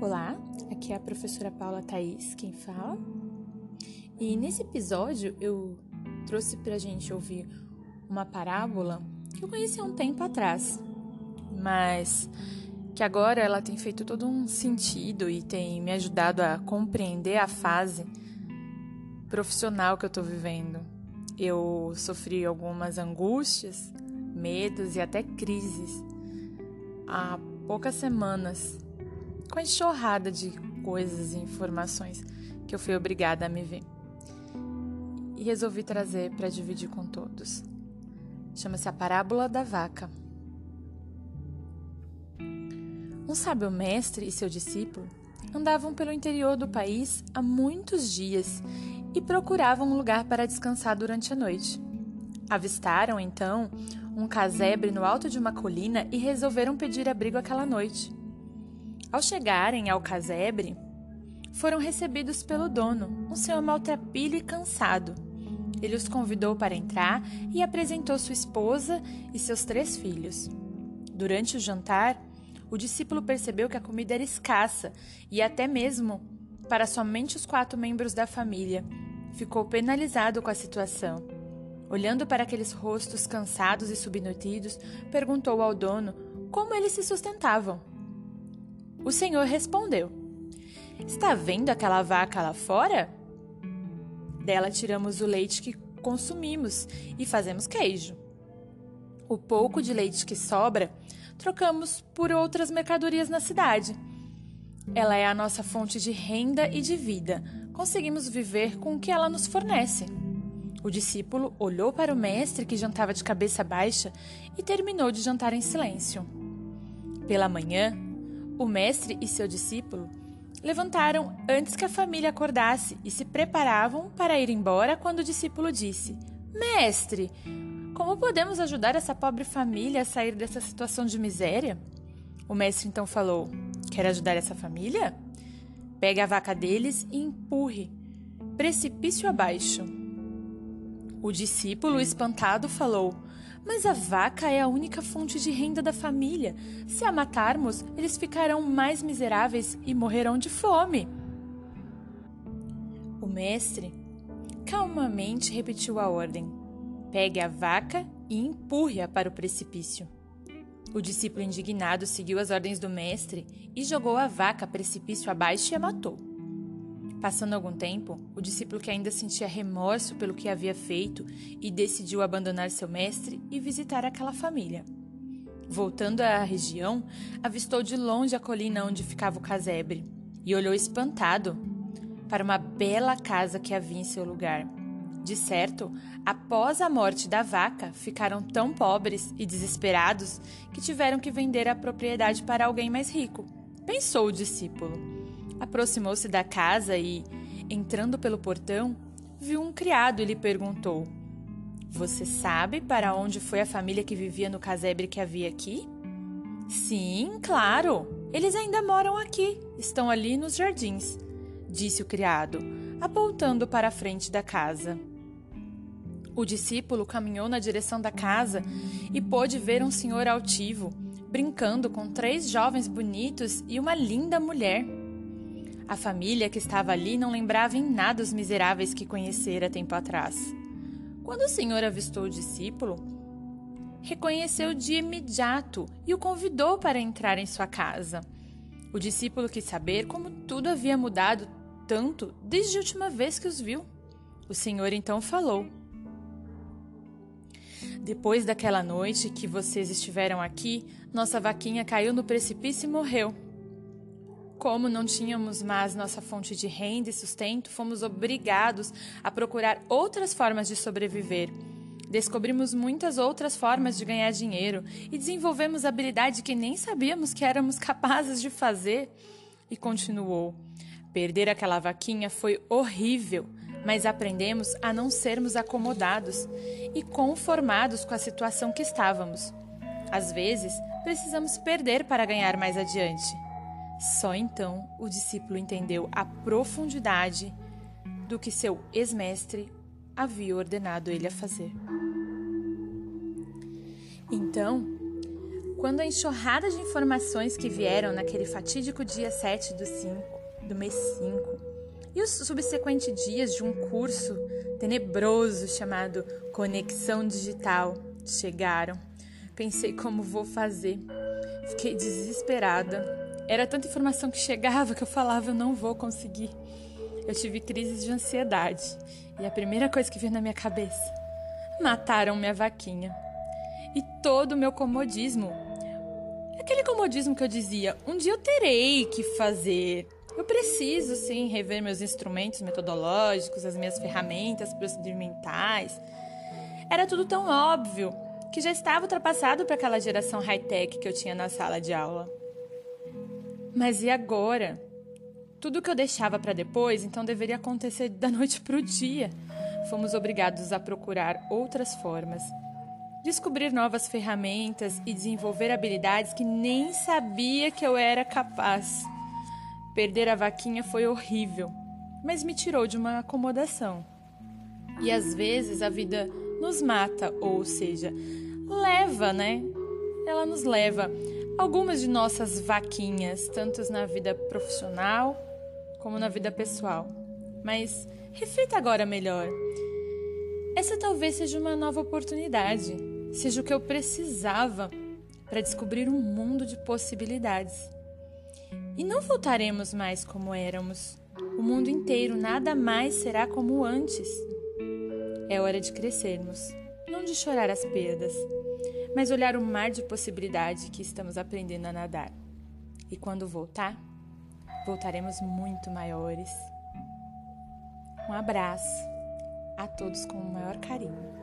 Olá, aqui é a professora Paula Thaís, quem fala. E nesse episódio eu trouxe pra gente ouvir uma parábola que eu conheci há um tempo atrás, mas que agora ela tem feito todo um sentido e tem me ajudado a compreender a fase profissional que eu tô vivendo. Eu sofri algumas angústias, medos e até crises há poucas semanas com a enxurrada de coisas e informações que eu fui obrigada a me ver. E resolvi trazer para dividir com todos. Chama-se a Parábola da Vaca. Um sábio mestre e seu discípulo andavam pelo interior do país há muitos dias e procuravam um lugar para descansar durante a noite. Avistaram então um casebre no alto de uma colina e resolveram pedir abrigo aquela noite. Ao chegarem ao casebre, foram recebidos pelo dono, um senhor maltrapilho e cansado. Ele os convidou para entrar e apresentou sua esposa e seus três filhos. Durante o jantar, o discípulo percebeu que a comida era escassa e até mesmo para somente os quatro membros da família. Ficou penalizado com a situação. Olhando para aqueles rostos cansados e subnutridos, perguntou ao dono como eles se sustentavam. O senhor respondeu: Está vendo aquela vaca lá fora? Dela tiramos o leite que consumimos e fazemos queijo. O pouco de leite que sobra, trocamos por outras mercadorias na cidade. Ela é a nossa fonte de renda e de vida. Conseguimos viver com o que ela nos fornece. O discípulo olhou para o mestre que jantava de cabeça baixa e terminou de jantar em silêncio. Pela manhã, o mestre e seu discípulo levantaram antes que a família acordasse e se preparavam para ir embora quando o discípulo disse: Mestre, como podemos ajudar essa pobre família a sair dessa situação de miséria? O mestre então falou: Quer ajudar essa família? Pegue a vaca deles e empurre, precipício abaixo. O discípulo, espantado, falou: mas a vaca é a única fonte de renda da família. Se a matarmos, eles ficarão mais miseráveis e morrerão de fome. O mestre calmamente repetiu a ordem: Pegue a vaca e empurre-a para o precipício. O discípulo indignado seguiu as ordens do mestre e jogou a vaca precipício abaixo e a matou. Passando algum tempo, o discípulo que ainda sentia remorso pelo que havia feito e decidiu abandonar seu mestre e visitar aquela família. Voltando à região, avistou de longe a colina onde ficava o casebre e olhou espantado para uma bela casa que havia em seu lugar. De certo, após a morte da vaca, ficaram tão pobres e desesperados que tiveram que vender a propriedade para alguém mais rico. Pensou o discípulo. Aproximou-se da casa e, entrando pelo portão, viu um criado e lhe perguntou: Você sabe para onde foi a família que vivia no casebre que havia aqui? Sim, claro. Eles ainda moram aqui. Estão ali nos jardins, disse o criado, apontando para a frente da casa. O discípulo caminhou na direção da casa e pôde ver um senhor altivo, brincando com três jovens bonitos e uma linda mulher. A família que estava ali não lembrava em nada os miseráveis que conhecera tempo atrás. Quando o Senhor avistou o discípulo, reconheceu de imediato e o convidou para entrar em sua casa. O discípulo quis saber como tudo havia mudado tanto desde a última vez que os viu. O Senhor então falou: Depois daquela noite que vocês estiveram aqui, nossa vaquinha caiu no precipício e morreu. Como não tínhamos mais nossa fonte de renda e sustento, fomos obrigados a procurar outras formas de sobreviver. Descobrimos muitas outras formas de ganhar dinheiro e desenvolvemos habilidade que nem sabíamos que éramos capazes de fazer. E continuou: Perder aquela vaquinha foi horrível, mas aprendemos a não sermos acomodados e conformados com a situação que estávamos. Às vezes, precisamos perder para ganhar mais adiante. Só então o discípulo entendeu a profundidade do que seu ex-mestre havia ordenado ele a fazer. Então, quando a enxurrada de informações que vieram naquele fatídico dia 7 do, 5, do mês 5 e os subsequentes dias de um curso tenebroso chamado Conexão Digital chegaram. Pensei como vou fazer. Fiquei desesperada. Era tanta informação que chegava que eu falava eu não vou conseguir. Eu tive crises de ansiedade e a primeira coisa que veio na minha cabeça: mataram minha vaquinha. E todo o meu comodismo. Aquele comodismo que eu dizia: um dia eu terei que fazer. Eu preciso sim rever meus instrumentos metodológicos, as minhas ferramentas procedimentais. Era tudo tão óbvio que já estava ultrapassado para aquela geração high-tech que eu tinha na sala de aula. Mas e agora? Tudo que eu deixava para depois, então deveria acontecer da noite para o dia. Fomos obrigados a procurar outras formas, descobrir novas ferramentas e desenvolver habilidades que nem sabia que eu era capaz. Perder a vaquinha foi horrível, mas me tirou de uma acomodação. E às vezes a vida nos mata, ou seja, leva, né? Ela nos leva algumas de nossas vaquinhas, tanto na vida profissional como na vida pessoal. Mas reflita agora melhor. Essa talvez seja uma nova oportunidade, seja o que eu precisava para descobrir um mundo de possibilidades. E não voltaremos mais como éramos. O mundo inteiro nada mais será como antes. É hora de crescermos, não de chorar as perdas, mas olhar o mar de possibilidade que estamos aprendendo a nadar. E quando voltar, voltaremos muito maiores. Um abraço a todos com o maior carinho.